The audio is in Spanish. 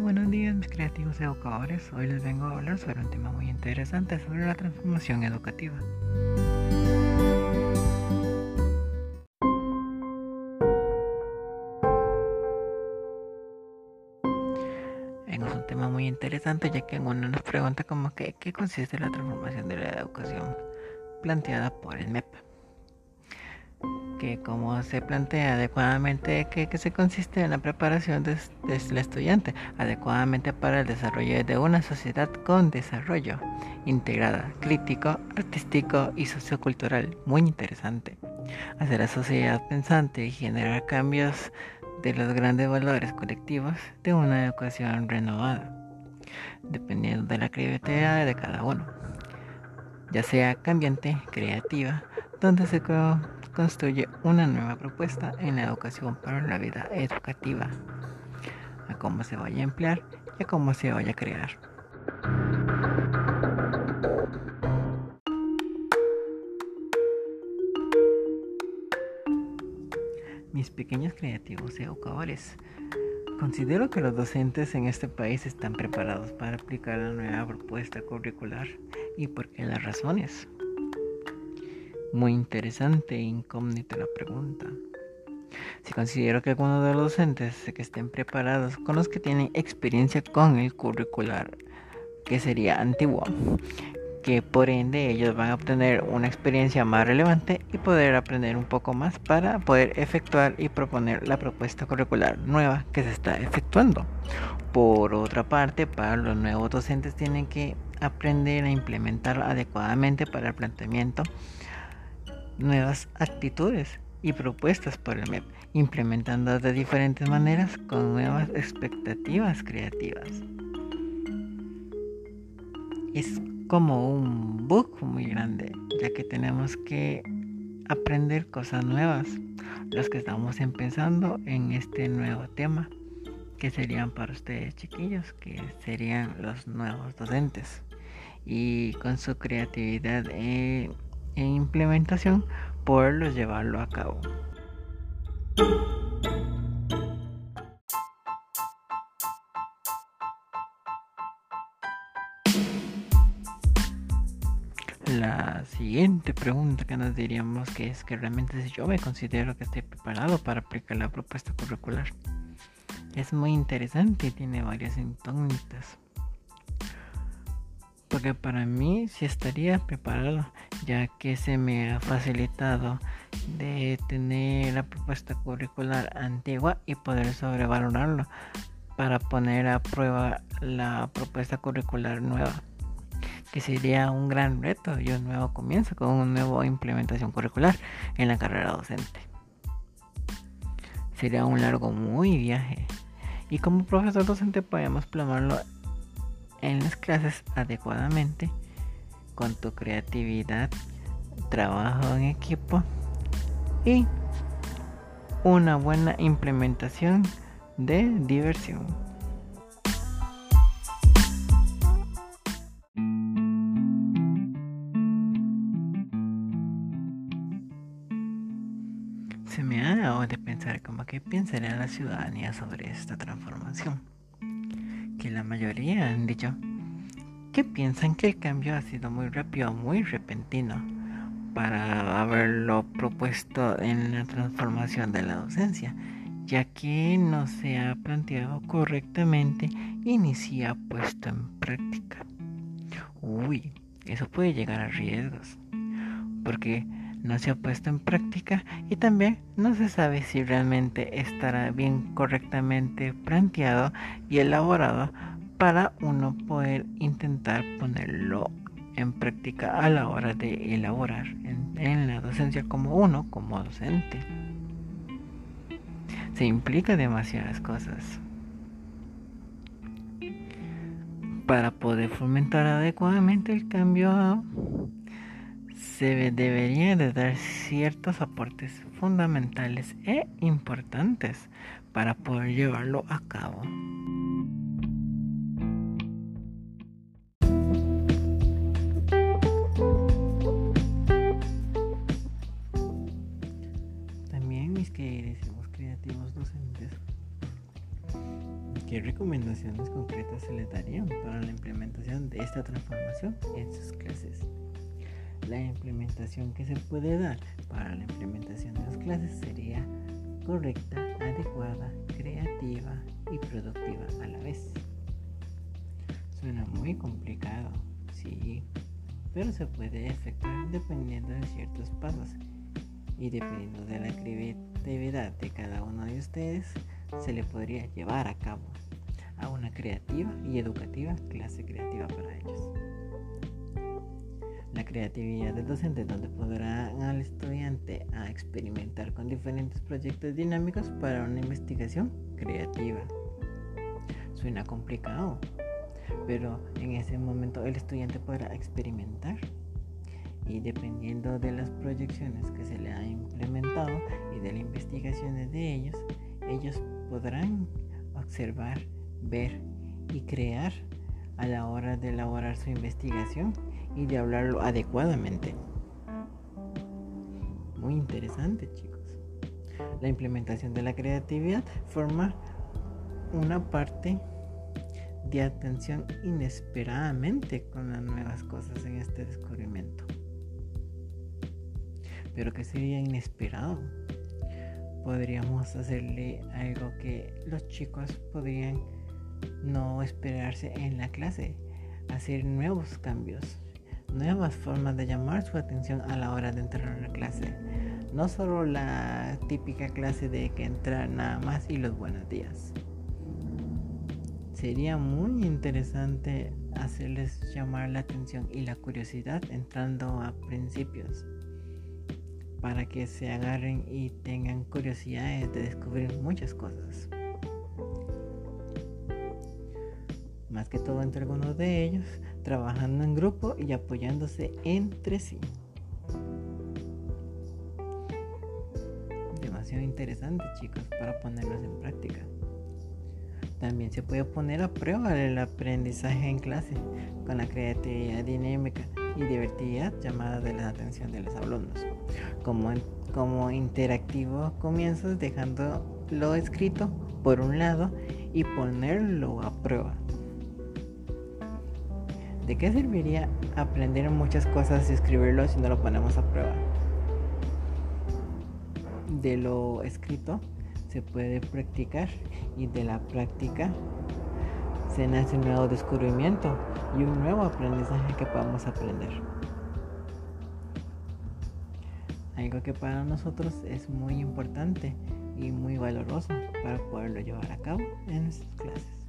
Buenos días mis creativos educadores. Hoy les vengo a hablar sobre un tema muy interesante sobre la transformación educativa. Es un tema muy interesante ya que uno nos pregunta como que qué consiste la transformación de la educación planteada por el MEP que como se plantea adecuadamente que, se consiste en la preparación del estudiante adecuadamente para el desarrollo de una sociedad con desarrollo integrada, crítico, artístico y sociocultural. Muy interesante. Hacer la sociedad pensante y generar cambios de los grandes valores colectivos de una educación renovada, dependiendo de la creatividad de cada uno, ya sea cambiante, creativa, donde se construye una nueva propuesta en la educación para la vida educativa, a cómo se vaya a emplear y a cómo se vaya a crear. Mis pequeños creativos educadores, considero que los docentes en este país están preparados para aplicar la nueva propuesta curricular y por qué las razones. Muy interesante e incógnita la pregunta. Si considero que algunos de los docentes que estén preparados con los que tienen experiencia con el curricular, que sería antiguo, que por ende ellos van a obtener una experiencia más relevante y poder aprender un poco más para poder efectuar y proponer la propuesta curricular nueva que se está efectuando. Por otra parte, para los nuevos docentes tienen que aprender a implementar adecuadamente para el planteamiento nuevas actitudes y propuestas por el MEP, implementando de diferentes maneras con nuevas expectativas creativas. Es como un book muy grande, ya que tenemos que aprender cosas nuevas, los que estamos empezando en este nuevo tema, que serían para ustedes chiquillos, que serían los nuevos docentes. Y con su creatividad eh, e implementación poderlo llevarlo a cabo. La siguiente pregunta que nos diríamos que es que realmente si yo me considero que estoy preparado para aplicar la propuesta curricular. Es muy interesante y tiene varias incógnitas porque para mí sí estaría preparado, ya que se me ha facilitado de tener la propuesta curricular antigua y poder sobrevalorarlo para poner a prueba la propuesta curricular nueva, que sería un gran reto y un nuevo comienzo con una nueva implementación curricular en la carrera docente. Sería un largo muy viaje y como profesor docente podemos planearlo en las clases adecuadamente con tu creatividad, trabajo en equipo y una buena implementación de diversión. Se me ha dado de pensar como que pensaría la ciudadanía sobre esta transformación la mayoría han dicho que piensan que el cambio ha sido muy rápido, muy repentino para haberlo propuesto en la transformación de la docencia, ya que no se ha planteado correctamente y ni se ha puesto en práctica. Uy, eso puede llegar a riesgos, porque no se ha puesto en práctica y también no se sabe si realmente estará bien correctamente planteado y elaborado para uno poder intentar ponerlo en práctica a la hora de elaborar en, la docencia como uno, como docente. Se implica demasiadas cosas. Para poder fomentar adecuadamente el cambio se debería de dar ciertos aportes fundamentales e importantes para poder llevarlo a cabo. ¿Qué recomendaciones concretas se le darían para la implementación de esta transformación en sus clases? La implementación que se puede dar para la implementación de las clases sería correcta, adecuada, creativa y productiva a la vez. Suena muy complicado, sí, pero se puede efectuar dependiendo de ciertos pasos y dependiendo de la creatividad de cada uno de ustedes, se le podría llevar a cabo a una creativa y educativa clase creativa para ellos. La creatividad del docente donde podrá al estudiante a experimentar con diferentes proyectos dinámicos para una investigación creativa. Suena complicado, pero en ese momento el estudiante podrá experimentar y dependiendo de las proyecciones que se le ha implementado y de las investigaciones de ellos, ellos podrán observar, ver y crear a la hora de elaborar su investigación y de hablarlo adecuadamente. Muy interesante chicos. La implementación de la creatividad forma una parte de atención inesperadamente con las nuevas cosas en este descubrimiento. Pero que sería inesperado. Podríamos hacerle algo que los chicos podrían no esperarse en la clase, hacer nuevos cambios, nuevas formas de llamar su atención a la hora de entrar a la clase. No solo la típica clase de que entra nada más y los buenos días sería muy interesante hacerles llamar la atención y la curiosidad entrando a principios para que se agarren y tengan curiosidades de descubrir muchas cosas. Que todo entre algunos de ellos, trabajando en grupo y apoyándose entre sí. Demasiado interesante chicos para ponerlos en práctica. También se puede poner a prueba el aprendizaje en clase con la creatividad dinámica y divertida llamada de la atención de los alumnos. Como, como interactivo comienzas dejando lo escrito por un lado y ponerlo a prueba. ¿De qué serviría aprender muchas cosas y escribirlo si no lo ponemos a prueba? De lo escrito se puede practicar y de la práctica se nace un nuevo descubrimiento y un nuevo aprendizaje que podamos aprender. Algo que para nosotros es muy importante y muy valoroso para poderlo llevar a cabo en nuestras clases.